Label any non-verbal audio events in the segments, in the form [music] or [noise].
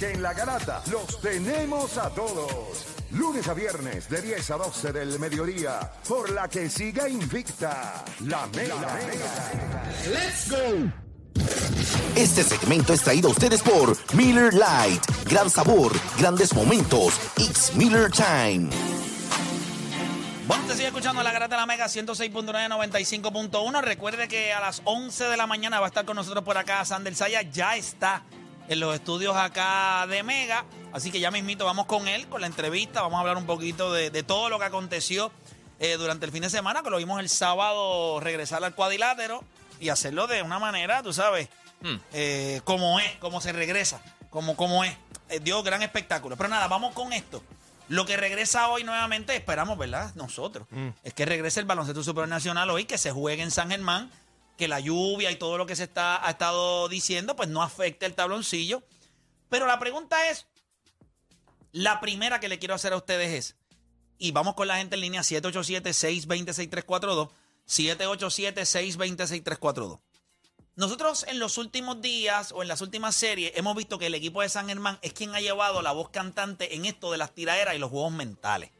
Que en la garata los tenemos a todos. Lunes a viernes de 10 a 12 del mediodía. Por la que siga invicta. La Mega. ¡Let's go! Este segmento es traído a ustedes por Miller Lite. Gran sabor, grandes momentos. It's Miller Time. Bueno, te sigue escuchando la Garata de la Mega 106.9, 95.1. Recuerde que a las 11 de la mañana va a estar con nosotros por acá Sander Saya. Ya está en los estudios acá de Mega. Así que ya mismito vamos con él, con la entrevista. Vamos a hablar un poquito de, de todo lo que aconteció eh, durante el fin de semana, que lo vimos el sábado regresar al cuadrilátero y hacerlo de una manera, tú sabes, eh, como es, como se regresa, como, como es. Eh, dio gran espectáculo. Pero nada, vamos con esto. Lo que regresa hoy nuevamente, esperamos, ¿verdad? Nosotros. Es que regrese el baloncesto supernacional hoy, que se juegue en San Germán que la lluvia y todo lo que se está, ha estado diciendo, pues no afecte el tabloncillo. Pero la pregunta es, la primera que le quiero hacer a ustedes es, y vamos con la gente en línea 787-620-6342, 787-620-6342. Nosotros en los últimos días o en las últimas series hemos visto que el equipo de San Germán es quien ha llevado la voz cantante en esto de las tiraderas y los juegos mentales.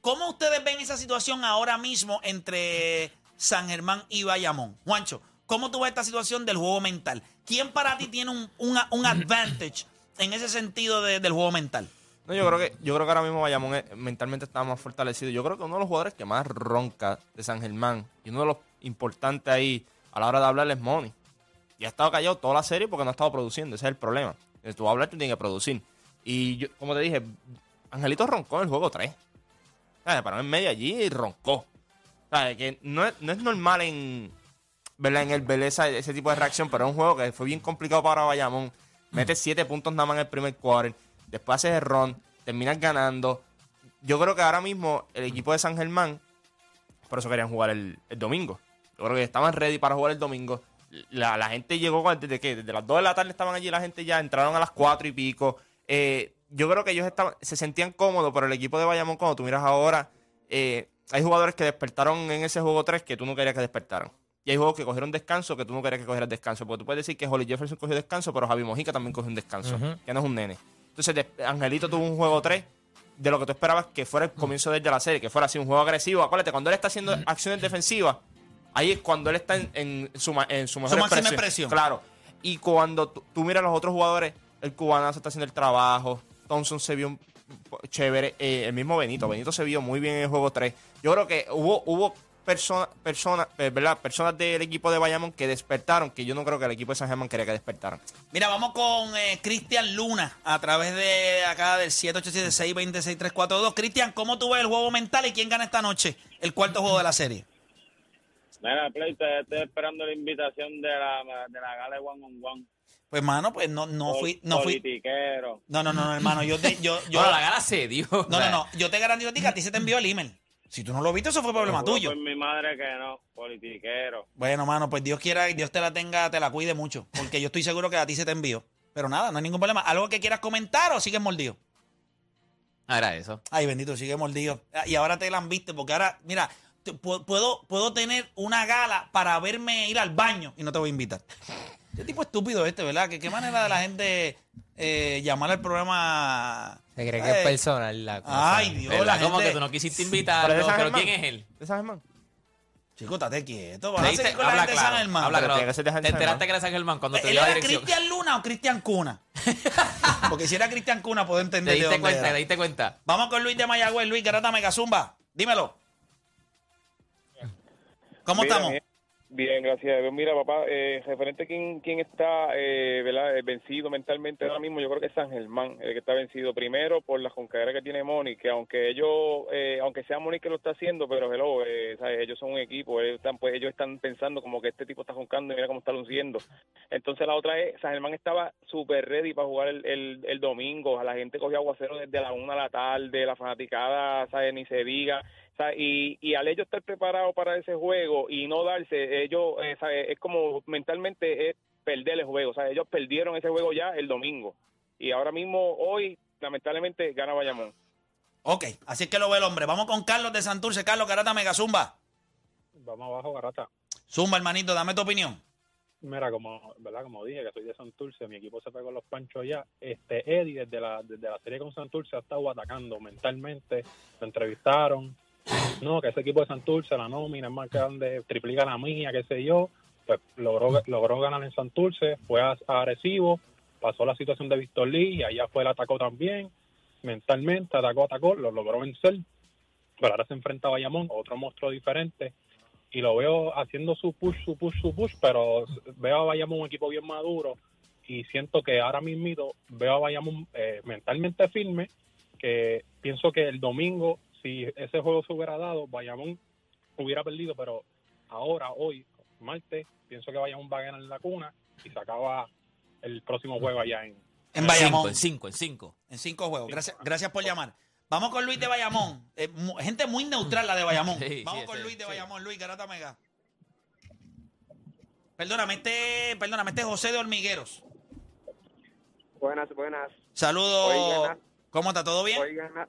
¿Cómo ustedes ven esa situación ahora mismo entre San Germán y Bayamón? Juancho, ¿cómo tú ves esta situación del juego mental? ¿Quién para ti tiene un, un, un [laughs] advantage en ese sentido de- del juego mental? No, yo creo que yo creo que ahora mismo Bayamón eh, mentalmente está más fortalecido. Yo creo que uno de los jugadores que más ronca de San Germán y uno de los importantes ahí a la hora de hablar es Money. Y ha estado callado toda la serie porque no ha estado produciendo. Ese es el problema. Eh, Tú vas a hablar, tú tienes que producir. Y yo, como te dije, Angelito roncó en el juego 3. ¿Sabes? Paró en medio allí y roncó. Que no es, no es normal en, ¿verdad? en el Beleza ese tipo de reacción, pero es un juego que fue bien complicado para Bayamón. Mete siete puntos nada más en el primer quarter. Después haces el run, terminas ganando. Yo creo que ahora mismo el equipo de San Germán, por eso querían jugar el, domingo. Yo creo que estaban ready para jugar el domingo. La, la gente llegó desde que desde las 2 de la tarde estaban allí, la gente ya entraron a las 4 y pico. Eh, yo creo que ellos estaban, se sentían cómodos, pero el equipo de Bayamón, cuando tú miras ahora, eh, hay jugadores que despertaron en ese juego 3 que tú no querías que despertaran. Y hay juegos que cogieron descanso que tú no querías que cogieran descanso. Porque tú puedes decir que Holly Jefferson cogió descanso, pero Javi Mojica también cogió un descanso. Que no es un nene. Entonces, Angelito tuvo un juego 3 de lo que tú esperabas que fuera el comienzo de la serie, que fuera así un juego agresivo. Acuérdate, cuando él está haciendo acciones defensivas, ahí es cuando él está en, en su, en su mejor Su expresión. expresión. Claro. Y cuando tú, tú miras a los otros jugadores, el cubanazo está haciendo el trabajo, Thompson se vio un- chévere, eh, el mismo Benito, Benito se vio muy bien en el juego 3. Yo creo que hubo, hubo personas, personas, eh, ¿verdad? personas del equipo de Bayamón que despertaron, que yo no creo que el equipo de San Germán quería que despertaran. Mira, vamos con eh, Cristian Luna a través de acá del 787-626-342. Cristian, ¿cómo tú ves el juego mental y quién gana esta noche el cuarto juego de la serie? Mira, Play, te- estoy esperando la invitación de la, de la gala de One on One. Pues, mano, pues no, no fui, no fui. Politiquero. No, no, no, no, hermano, yo te, yo, yo, Bueno, la gala se dio. no, no, no, [laughs] yo te garantizo a ti que a ti se te envió el email. Si tú no lo viste, eso fue problema Juro tuyo. Por mi madre que no, politiquero. Bueno, mano, pues Dios quiera y Dios te la tenga, te la cuide mucho, porque yo estoy seguro que a ti se te envió. Pero nada, no hay ningún problema. ¿Algo que quieras comentar o sigues mordido? Ah, era eso. Ay, bendito, sigue mordido. Ah, Y ahora te la han visto, porque ahora, mira, puedo, puedo tener una gala para verme ir al baño y no te voy a invitar. Qué tipo estúpido este, ¿verdad? ¿Qué, qué manera de la gente eh, llamar al programa? Se cree que es personal la cosa. Ay, Dios, ¿Verdad? la Como gente... que tú no quisiste ¿Pero invitarlo, pero Germán? ¿quién es él? ¿De San Germán? Chico, estate quieto. Vas a seguir con la habla gente de San claro, Germán. habla Pero que de San Te enteraste que era San Germán cuando te ¿Él dio la era dirección. Cristian Luna o Cristian Cuna? [laughs] Porque si era Cristian Cuna, puedo Te entender de dónde cuenta, era. te diste cuenta. Vamos con Luis de Mayagüez. Luis Garata Megazumba. Dímelo. ¿Cómo Mira, estamos? Bien, bien, gracias. a Dios. Mira, papá, eh, referente a quién, quién está eh, ¿verdad? Eh, vencido mentalmente ahora mismo, yo creo que es San Germán, el que está vencido primero por la conquera que tiene Moni, que aunque ellos, eh, aunque sea Moni que lo está haciendo, pero hello, eh, ¿sabes? ellos son un equipo, ellos están, pues, ellos están pensando como que este tipo está joncando y mira cómo está luciendo. Entonces la otra es, San Germán estaba súper ready para jugar el, el, el domingo, la gente cogió aguacero desde la una de la tarde, la fanaticada, ¿sabes? Ni se diga. O sea, y, y al ellos estar preparados para ese juego y no darse, ellos, eh, ¿sabe? es como mentalmente es perder el juego. O sea, ellos perdieron ese juego ya el domingo. Y ahora mismo, hoy, lamentablemente, gana Bayamón. Ok, así es que lo ve el hombre. Vamos con Carlos de Santurce. Carlos Garata Megazumba. Vamos abajo, Garata. Zumba, hermanito, dame tu opinión. mira, como, ¿verdad? Como dije, que soy de Santurce, mi equipo se pegó los panchos ya. Este, Eddie, desde la, desde la serie con Santurce, ha estado atacando mentalmente. Lo entrevistaron. No, que ese equipo de Santurce, la nómina es más grande, triplica la mía, qué sé yo. Pues logró, logró ganar en Santurce, fue a, a Arecibo, pasó la situación de Víctor Lee y allá fue el atacó también. Mentalmente, atacó, atacó, lo logró vencer. Pero ahora se enfrenta a Bayamón, otro monstruo diferente y lo veo haciendo su push, su push, su push, pero veo a Bayamón un equipo bien maduro y siento que ahora mismo veo a Bayamón eh, mentalmente firme, que pienso que el domingo, si ese juego se hubiera dado, Bayamón hubiera perdido, pero ahora, hoy, martes, pienso que Bayamón va a ganar en la cuna y se acaba el próximo juego allá en... En Bayamón. En cinco, en cinco. En cinco juegos. Gracias, gracias por llamar. Vamos con Luis de Bayamón. Eh, gente muy neutral la de Bayamón. [laughs] Sí, Vamos sí, con Luis de sí. Bayamón. Luis Garata Mega. Perdóname, este, perdóname, este es José de Hormigueros. Buenas, buenas. Saludos. ¿Cómo está? ¿Todo bien? Hoy gana,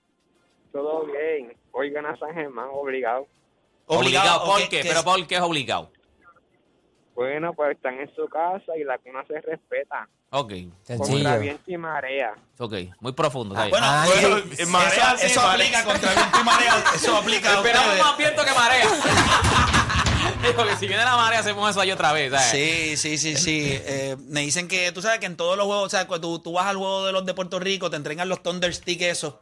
todo bien. Hoy gana San Germán, obligado. Obligado, ¿por qué? Pero ¿por qué es obligado? Bueno, pues están en su casa y la cuna se respeta. Ok, Contra viento y marea. ok. Muy profundo. bien. Bueno, Ah, eso, sí, eso- marea, eso sí, marea. aplica contra viento y marea. Eso aplica Esperamos ustedes. más viento que marea. [laughs] Digo que si viene la marea hacemos eso ahí otra vez. ¿sabes? Sí, sí, sí, sí. Eh, me dicen que tú sabes que en todos los juegos, o sea, cuando tú, tú vas al juego de los de Puerto Rico, te entregan los Thunder Stick esos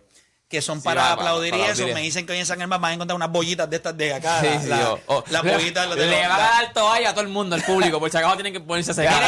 que son Sí, para va, aplaudir para y eso. aplaudir. Me dicen que hoy en San Germán van a encontrar unas bollitas de estas de acá. Sí, la- sí, la- oh, las le- bollitas. los de Le los- van a la- dar toalla a todo el mundo, al público, por si acaso tienen que ponerse a secar.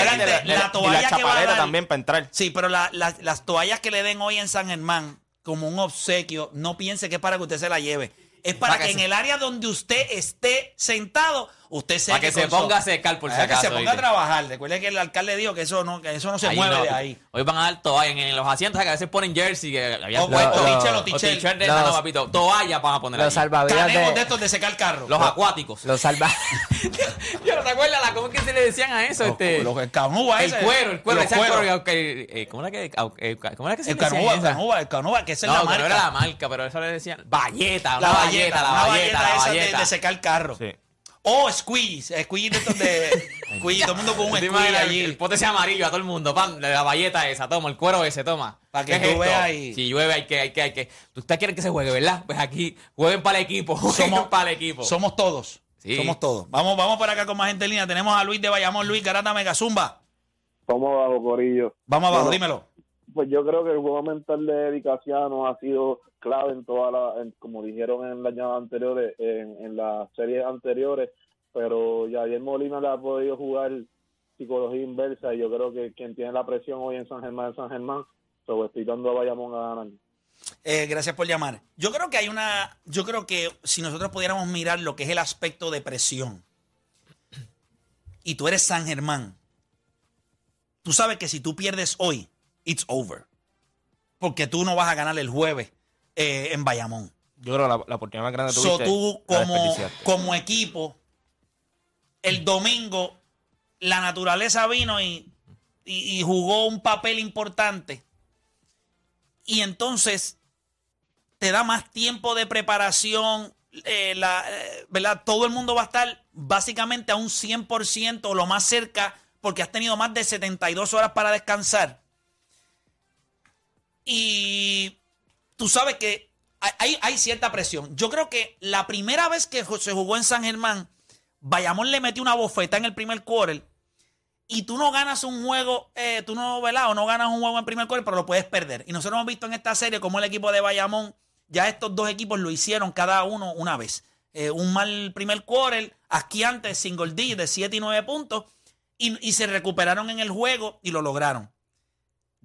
La toalla y que va a chapaleta dar- también para entrar. Sí, pero la- la- las toallas que le den hoy en San Germán como un obsequio, no piense que es para que usted se la lleve. Es para, Para que, que en el área donde usted esté sentado, usted se Para que se ponga a secar por si Para que se acaso, ponga a ¿oíste? trabajar. Recuerde que el alcalde dijo que eso no, que eso no se Ahí mueve no, de ahí. Hoy van a dar toalla en, en los asientos que a veces ponen jersey. Que había O- tichel, o tichel. de Los- no, papito. Toalla van a poner Los ahí. salvavidas de de. estos de secar el carro. Los acuáticos. Los salva. [laughs] Yo no te acuerdas la cómo es que se le decían a eso, este. Los- el canúa el cuero, el cuero, Los ese cuero, que- eh, ¿cómo era que, eh, cómo era que se El le canúa, el canúa, el canúa, que esa es No, la que marca. no era la marca, pero eso le decían. Valleta, la valleta, la valleta, la esa de- valleta. de, secar el carro. Sí. O squeeze, squeeze de estos de... [laughs] squeeze, todo el mundo con un ¿Te squeeze imaginas el, allí. el pote ese amarillo a todo el mundo, pan, de la valleta esa, toma, el cuero ese, toma. Pa' que ¿Qué es veas y- Si llueve hay que, hay que, hay que. Ustedes quieren que se juegue, ¿verdad? Pues aquí, jueguen para el equipo, [laughs] jueguen Somos- para el equipo. Somos todos. Sí. Somos todos. Vamos, vamos por acá con más gente en línea. Tenemos a Luis de Bayamón, Luis Garata Megazumba. ¿Cómo abajo, Corillo? Vamos abajo, Bueno, dímelo. Pues yo creo que el juego mental de Dicasiano ha sido clave en toda la, como dijeron en las anteriores, en, las series anteriores, pero Javier Molina le ha podido jugar psicología inversa y yo creo que quien tiene la presión hoy en San Germán es San Germán, so estoy dando a Bayamón a ganar. Eh, gracias por llamar. Yo creo que hay una. Yo creo que si nosotros pudiéramos mirar lo que es el aspecto de presión, y tú eres San Germán, tú sabes que si tú pierdes hoy, it's over. Porque tú no vas a ganar el jueves eh, en Bayamón. Yo creo que la, la oportunidad más grande que So, tuviste tú como, equipo, el domingo la naturaleza vino y, y- y jugó un papel importante. Y entonces te da más tiempo de preparación. eh, la, eh, ¿verdad? Todo el mundo va a estar básicamente a un 100% o lo más cerca porque has tenido más de 72 horas para descansar. Y tú sabes que hay- cierta presión. Yo creo que la primera vez que se jugó en San Germán, Bayamón le metió una bofeta en el primer quarter y tú no ganas un juego, eh, tú no, ¿verdad? O no ganas un juego en primer quarter, pero lo puedes perder. Y nosotros hemos visto en esta serie cómo el equipo de Bayamón, ya estos dos equipos lo hicieron cada uno una vez. Eh, un mal primer quarter, asquiante, single D de 7 y 9 puntos, y se recuperaron en el juego y lo lograron.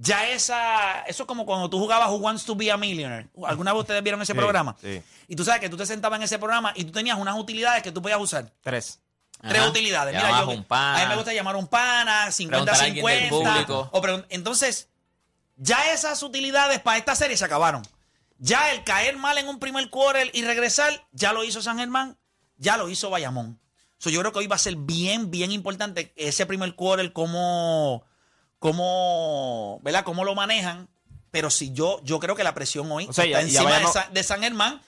Ya esa, eso es como cuando tú jugabas Who Wants to Be a Millionaire. ¿Alguna vez ustedes vieron ese programa? Sí, Y tú sabes que tú te sentabas en ese programa y tú tenías unas utilidades que tú podías usar. tres. Tres Ajá. utilidades. Mira, Llamabas yo, a un pana. a mí me gusta llamar a un pana, Preguntar a alguien del 50-50. público. o pregun- Entonces, ya esas utilidades para esta serie se acabaron. Ya el caer mal en un primer quarter y regresar, ya lo hizo San Germán, ya lo hizo Bayamón. So, yo creo que hoy va a ser bien, bien importante ese primer quarter, cómo, cómo, ¿verdad? cómo lo manejan. Pero si yo, yo creo que la presión hoy O sea, está ya- ya encima de, Bayamón- Sa- de San Germán,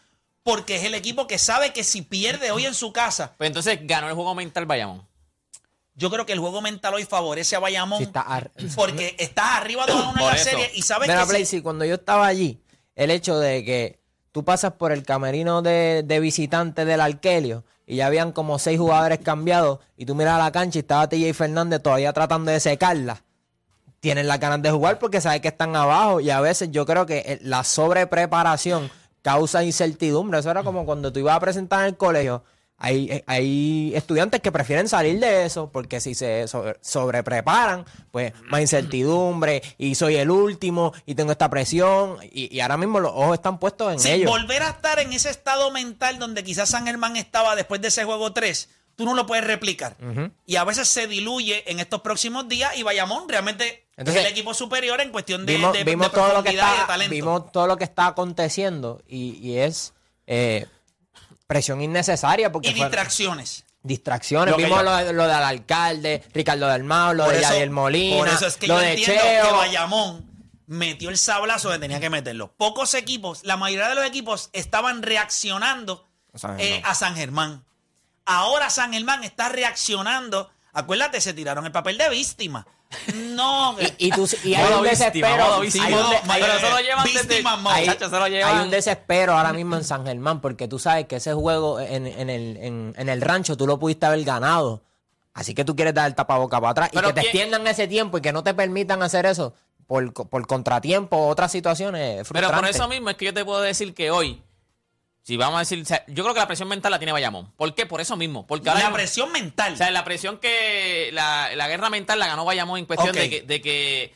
porque es el equipo que sabe que si pierde hoy en su casa, Pues entonces ganó el juego mental Bayamón. Yo creo que el juego mental hoy favorece a Bayamón Sí, está ar- porque estás arriba 2 a 1 en Por la serie y sabes Mira, que Play, si- cuando yo estaba allí, el hecho de que tú pasas por el camerino de, de visitante del Arkelio y ya habían como seis jugadores cambiados y tú miras a la cancha y estaba TJ Fernández todavía tratando de secarla. Tienen las ganas de jugar porque sabes que están abajo y a veces yo creo que eh, la sobrepreparación causa incertidumbre. Eso era como cuando tú ibas a presentar en el colegio. Hay, eh, hay estudiantes que prefieren salir de eso porque si se sobre- sobrepreparan, pues más incertidumbre y soy el último y tengo esta presión y, y ahora mismo los ojos están puestos en si ellos. volver a estar en ese estado mental donde quizás San Germán estaba después de ese juego 3, tú no lo puedes replicar. Y a veces se diluye en estos próximos días y Bayamón realmente Entonces, es el equipo superior en cuestión de, vimos, de- vimos de todo lo que profundidad y de está talento. vimos todo lo que está aconteciendo y, y es eh, presión innecesaria porque y fue- distracciones. distracciones Lo vimos yo- lo, de- lo del alcalde Ricardo Dalmao lo de eso- Yadier Molina Por eso es que lo yo de entiendo Cheo que Bayamón metió el sablazo que tenía que meterlo. Pocos equipos, la mayoría de los equipos estaban reaccionando eh, a San Germán. Ahora San Germán está reaccionando. Acuérdate, se tiraron el papel de víctima. No, y, y tú- y hay un víctima, desespero hay un Pero lo llevan desde- hay- desespero ahora mismo en San Germán porque tú sabes que ese juego en, en el, en, en el rancho tú lo pudiste haber ganado. Así que tú quieres dar el tapaboca para atrás Pero y que te ¿quién- extiendan ese tiempo y que no te permitan hacer eso por, por contratiempo o otras situaciones. es Pero por eso mismo es que yo te puedo decir que hoy, si vamos a decir, o sea, yo creo que la presión mental la tiene Bayamón. ¿Por qué? Por eso mismo. Porque ahora la presión mental. O sea, la presión que. La, la guerra mental la ganó Bayamón en cuestión de, que, de que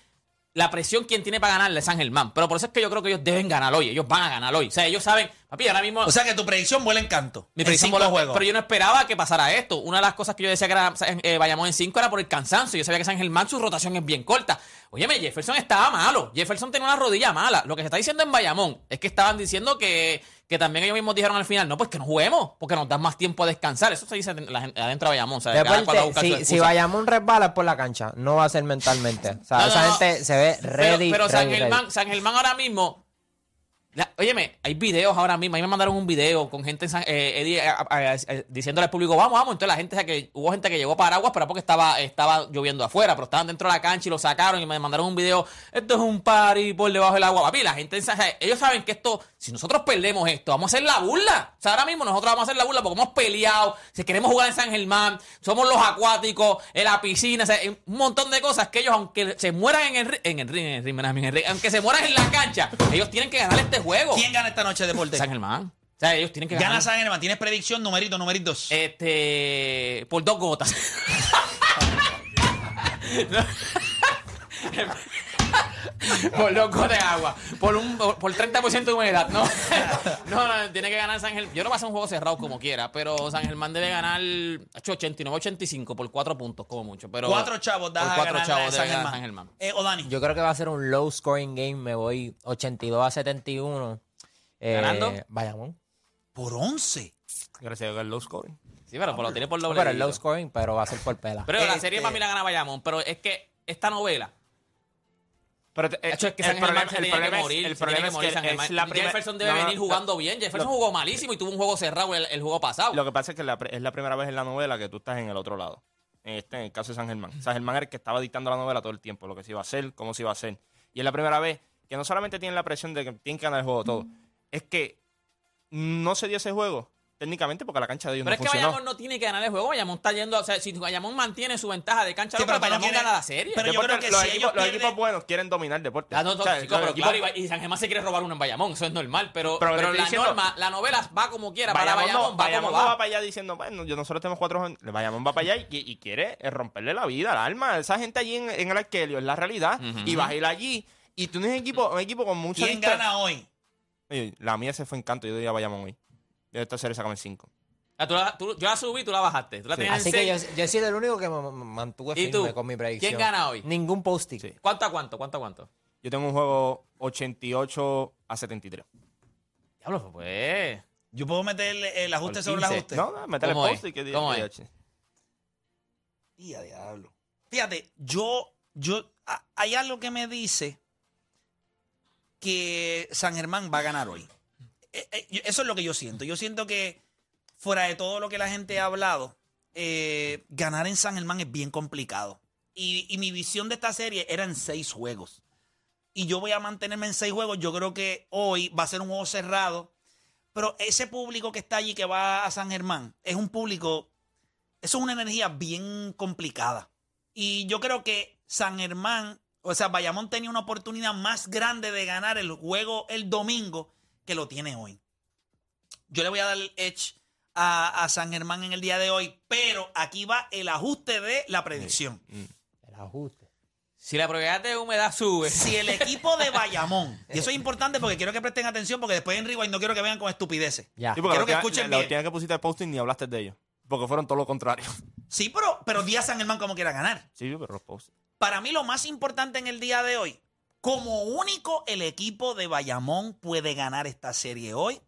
la presión quien tiene para ganarle es San Germán. Pero por eso es que yo creo que ellos deben ganar hoy. Ellos van a ganar hoy. O sea, ellos saben. Papi, ahora mismo. o sea que tu predicción vuela en canto. mi en predicción cinco voló- juegos. Pero yo no esperaba que pasara esto. Una de las cosas que yo decía que era eh, Bayamón en 5 era por el cansancio. Yo sabía que San Germán su rotación es bien corta. Óyeme, Jefferson estaba malo. Jefferson tenía una rodilla mala. Lo que se está diciendo en Bayamón es que estaban diciendo que, que también ellos mismos dijeron al final, no, pues que no juguemos, porque nos dan más tiempo a descansar. Eso se dice la gente- adentro de Bayamón. O sea, Deporte, si, si. Bayamón resbala es por la cancha, no va a ser mentalmente. O sea, No, no, esa no. gente se ve ready. Pero, pero San, ready, ready. Germán, San Germán ahora mismo. La- óyeme, hay videos ahora mismo. A mí me mandaron un video con gente en eh, Eddie, eh, diciéndole al público, vamos, vamos. Entonces la gente, hubo gente que llegó paraguas, pero porque estaba, estaba lloviendo afuera, pero estaban dentro de la cancha y lo sacaron y me mandaron un video. Esto es un party por debajo del agua. Papi, la gente, o sea, ellos saben que esto, si nosotros perdemos esto, vamos a hacer la burla. O sea, ahora mismo nosotros vamos a hacer la burla porque hemos peleado, si queremos jugar en San Germán, somos los acuáticos, en la piscina, un montón de cosas que ellos, aunque se mueran en el ri- en el ring, en el ring, en el ring, aunque se mueran en la cancha, ellos tienen que ganar este juego. ¿Quién gana esta noche, Deporte? San Germán. O sea, ellos tienen que ganar. Gana San Germán. ¿Tienes predicción? Numerito, numeritos. Este. Por dos gotas. [laughs] [laughs] [laughs] [laughs] por gotas de agua. Por un por, por 30% de humedad. No, [laughs] no, no, tiene que ganar San Germán. Yo no voy a hacer un juego cerrado como quiera, pero San Germán debe ganar 89-85 por cuatro puntos, como mucho. Pero cuatro chavos, das por a cuatro chavos San Germán. San Germán. Eh, Odani. Yo creo que va a ser un low scoring game. Me voy 82 a 71. Eh, ¿Ganando? Bayamón. Por 11. Gracias a Dios, el low scoring. Sí, pero, pero lo tiene por doble. pero el low scoring, pero va a ser por pela. Pero la Este- serie para mí la gana Bayamón. Pero es que esta novela. Pero De hecho, es que el San Germán problema- el problema es- morir. el problema es morir que Germán. es la Jefferson debe no, no, venir jugando bien. Jefferson lo- jugó malísimo y tuvo un juego cerrado el, el juego pasado. Lo que pasa es que la, es la primera vez en la novela que tú estás en el otro lado. En, este, en el caso de San Germán. San Germán era el que estaba dictando la novela todo el tiempo, lo que se iba a hacer, cómo se iba a hacer. Y es la primera vez que no solamente tienen la presión de que tienen que ganar el juego todo, es que no se dio ese juego técnicamente porque la cancha de ellos pero no es que. Bayamón no tiene que ganar el juego. Bayamón está yendo. O sea, si Bayamón mantiene su ventaja de cancha Sí, local, pero no Bayamón quieres- gana la serie. pero yo creo que los, si equipos, ellos los pierden- equipos buenos quieren dominar el deporte. Ah, no, no, O sea, chico, los pero equipos- claro, y, y San Germán se quiere robar uno en Bayamón, eso es normal, pero, Pero pero, la diciendo- norma, la novela va como quiera, para Bayamón, Bayamón, no, va Bayamón como no va. va para allá diciendo, bueno, yo nosotros tenemos cuatro jóvenes. Bayamón va para allá y, y quiere eh, romperle la vida, el alma. Esa gente allí en, en el Arkelio es la realidad. Y vas a ir allí y tú tienes un equipo, un equipo con mucha ¿Quién gana hoy? La mía se fue en canto, yo diría Bayamón hoy. Esta serie sacame el 5. Ah, tú la- tú- yo la subí, tú la bajaste. Tú la Sí. tenías Así en que yo, yo he sido el único que me mantuve ¿Y firme tú? con mi predicción. ¿Quién gana hoy? Ningún post-it. Sí. ¿Cuánto a cuánto? ¿Cuánto a cuánto? Yo tengo un juego 88 a 73. Diablo, pues. Yo puedo meter el, el ajuste sobre el 15. ajuste. No, no, métele ¿Cómo post es? y que diga ¿Cómo es? Tía, diablo. Fíjate, yo, yo, a- hay algo que me dice que San Germán va a ganar hoy. Eh, eh, Eso es lo que yo siento. Yo siento que fuera de todo lo que la gente ha hablado, eh, ganar en San Germán es bien complicado. Y, y mi visión de esta serie era en seis juegos. Y yo voy a mantenerme en seis juegos. Yo creo que hoy va a ser un juego cerrado. Pero ese público que está allí, que va a San Germán, es un público, eso es una energía bien complicada. Y yo creo que San Germán, o sea, Bayamón tenía una oportunidad más grande de ganar el juego el domingo que lo tiene hoy. Yo le voy a dar el edge a, a San Germán en el día de hoy, pero aquí va el ajuste de la predicción. El ajuste. Si la probabilidad de humedad sube. Si el equipo de Bayamón, [laughs] y eso es importante porque quiero que presten atención porque después en Rewind no quiero que vengan con estupideces. Ya. Sí, porque Quiero la que escuchen la bien. última vez que pusiste el posting ni hablaste de ellos. Porque fueron todo lo contrario. [laughs] Sí, pero, pero día San Germán como quiera ganar. Sí, pero los posts. Para mí lo más importante en el día de hoy, como único el equipo de Bayamón puede ganar esta serie hoy,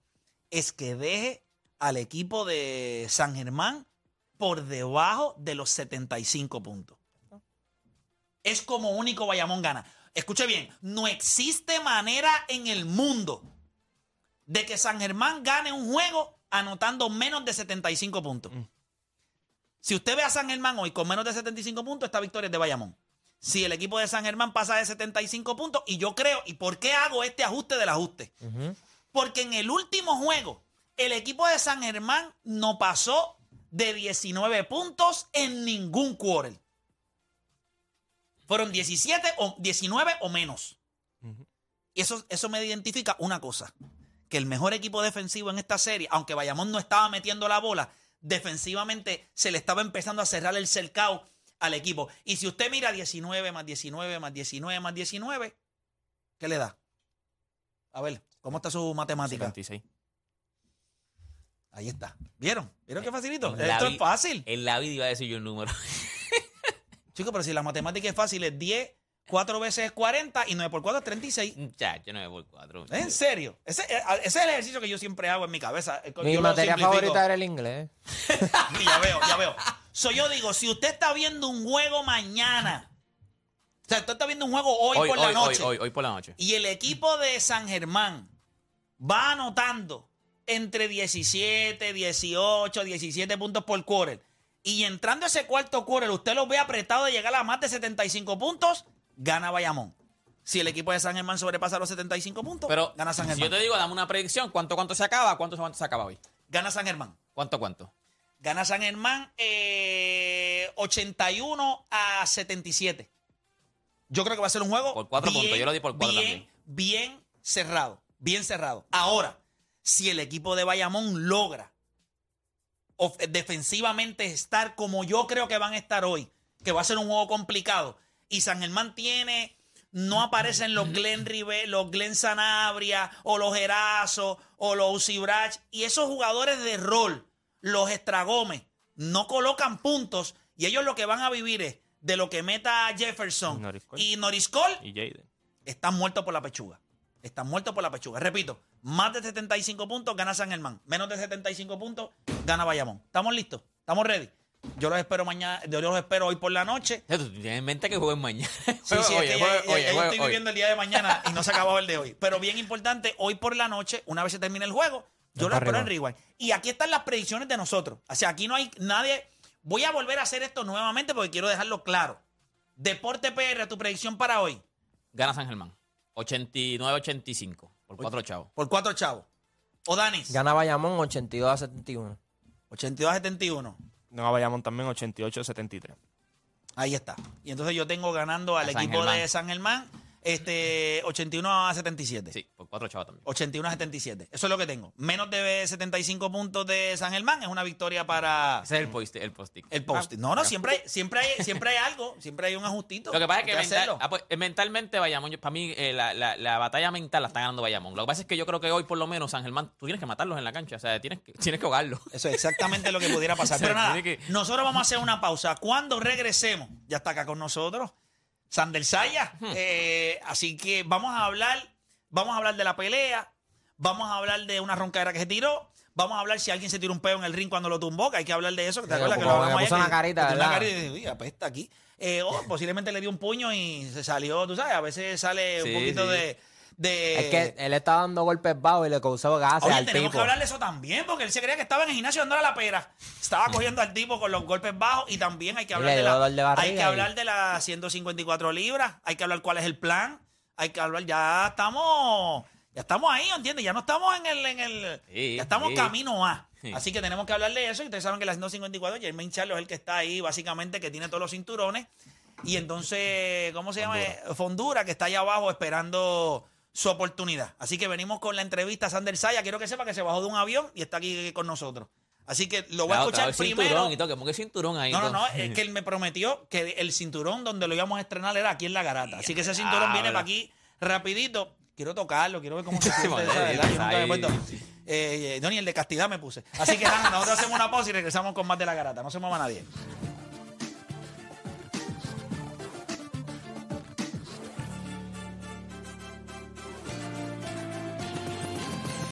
es que deje al equipo de San Germán por debajo de los 75 puntos. Es como único Bayamón gana. Escuche bien, no existe manera en el mundo de que San Germán gane un juego anotando menos de 75 puntos. Si usted ve a San Germán hoy con menos de 75 puntos, esta victoria es de Bayamón. Si el equipo de San Germán pasa de 75 puntos, y yo creo, ¿y por qué hago este ajuste del ajuste? Porque en el último juego, el equipo de San Germán no pasó de 19 puntos en ningún quarter. Fueron 17 o 19 o menos. Y eso, eso me identifica una cosa, que el mejor equipo defensivo en esta serie, aunque Bayamón no estaba metiendo la bola, defensivamente se le estaba empezando a cerrar el cercado al equipo. Y si usted mira 19 más 19 más 19 más 19, ¿qué le da? A ver, ¿cómo está su matemática? 76. Ahí está. ¿Vieron? ¿Vieron qué facilito? En la Esto vi- es fácil. En la vida iba a decir yo el número. [laughs] Chicos, pero si la matemática es fácil, es 10, 4 veces es 40 y 9 por 4 es 36. Muchacho, 9 por 4. ¿En serio? Ese, eh, ese es el ejercicio que yo siempre hago en mi cabeza. Eh, Mi Yo materia favorita era el inglés. [laughs] Y ya veo, ya veo. So, yo digo, si usted está viendo un juego mañana, o sea, usted está viendo un juego hoy, Hoy, por hoy, la noche, hoy, hoy, hoy por la noche. y el equipo de San Germán va anotando entre 17, 18, 17 puntos por quarter, y entrando ese cuarto quarter, usted lo ve apretado de llegar a más de 75 puntos, gana Bayamón. Si el equipo de San Germán sobrepasa los 75 puntos, Pero gana San si Germán. yo te digo, dame una predicción, ¿cuánto cuánto se acaba? ¿Cuánto cuánto se acaba hoy? Gana San Germán. ¿Cuánto cuánto? Gana San Germán eh, 81 a 77. Yo creo que va a ser un juego. Por cuatro puntos, yo lo di por cuatro bien, también. Bien cerrado. Bien cerrado. Ahora, si el equipo de Bayamón logra defensivamente estar como yo creo que van a estar hoy, que va a ser un juego complicado, y San Germán tiene. No aparecen los Glenn Rive, los Glenn Sanabria, o los Erazo, o los Ucibrach, y esos jugadores de rol, los Estragómez, no colocan puntos, y ellos lo que van a vivir es de lo que meta Jefferson Norris y Norris Cole, Y Jaden. están muertos por la pechuga. Están muertos por la pechuga. Repito, más de 75 puntos gana San Germán. Menos de 75 puntos gana Bayamón. ¿Estamos listos? ¿Estamos ready? Yo los espero mañana, yo los espero hoy por la noche. O sea, Tú tienes en mente que jueguen mañana. Sí, sí, es Oye, que ya- juegue- ya- oye, ya yo estoy viviendo el día de mañana y no se ha acabado el de hoy. Pero bien importante, hoy por la noche, una vez se termine el juego, yo Ven lo para espero en. Rewind. Y aquí están las predicciones de nosotros. O sea, aquí no hay nadie. Voy a volver a hacer esto nuevamente porque quiero dejarlo claro. Deporte PR, tu predicción para hoy. Gana San Germán. 89-85. Por cuatro chavos. Por cuatro chavos. O Danis. Gana Bayamón 82 a 71. 82 a 71. No, Bayamón también 88-73. Ahí está. Y entonces yo tengo ganando al A equipo Germán. de San Germán este 81 a 77. Sí, por cuatro chavos también. 81 a 77. Eso es lo que tengo. Menos de 75 puntos de San Germán es una victoria para Ese es el post el post el post. No, no, siempre hay, siempre hay, siempre hay algo, siempre hay un ajustito. Lo que pasa es que mental- ah, pues, mentalmente Bayamón, yo- para mí eh, la, la- la batalla mental la está ganando Bayamón. Lo que pasa es que yo creo que hoy por lo menos San Germán, tú tienes que matarlos en la cancha, o sea, tienes que, tienes que ahogarlos. Eso es exactamente lo que pudiera [laughs] pasar. Pero nada, que- nosotros vamos a hacer una pausa. Cuando regresemos, ya está acá con nosotros Sander Saya. Eh, así que vamos a hablar, vamos a hablar de la pelea, vamos a hablar de una roncadera que se tiró. Vamos a hablar si alguien se tiró un peo en el ring cuando lo tumbó, que hay que hablar de eso. que ¿Te Sí, acuerdas que lo hablamos ayer? una carita, que una carita y "Uy, apesta aquí. Eh, o posiblemente le dio un puño y se salió, tú sabes, a veces sale Sí, un poquito sí. de, de... Es que él está dando golpes bajos y le causó gases Oye, al tenemos tipo. que hablarle eso también, porque él se creía que estaba en el gimnasio dándole la pera. Estaba cogiendo al tipo con los golpes bajos y también hay que hablar de la, de hay que y- hablar de las 154 libras, hay que hablar cuál es el plan, hay que hablar, ya estamos, ya estamos ahí, ¿entiendes? Ya no estamos en el, en el, Sí, ya estamos sí. camino a. Sí. Así que tenemos que hablarle de eso y ustedes saben que las 154, Jermaine Charlo es el que está ahí, básicamente, que tiene todos los cinturones. Y entonces, ¿cómo se llama? Fondura, que está allá abajo esperando su oportunidad. Así que venimos con la entrevista a Sander Saya. Quiero que sepa que se bajó de un avión y está aquí con nosotros. Así que lo voy a Claro, escuchar primero. y todo, que cinturón ahí. No, no, no, es que [laughs] él me prometió que el cinturón donde lo íbamos a estrenar era aquí en la garata. Así que ese cinturón viene para aquí rapidito. Quiero tocarlo, quiero ver cómo se [laughs] siente. Eh, eh, no, ni el de castidad me puse. Así que nada, nosotros hacemos una pausa y regresamos con más de la garata. No se mueva nadie.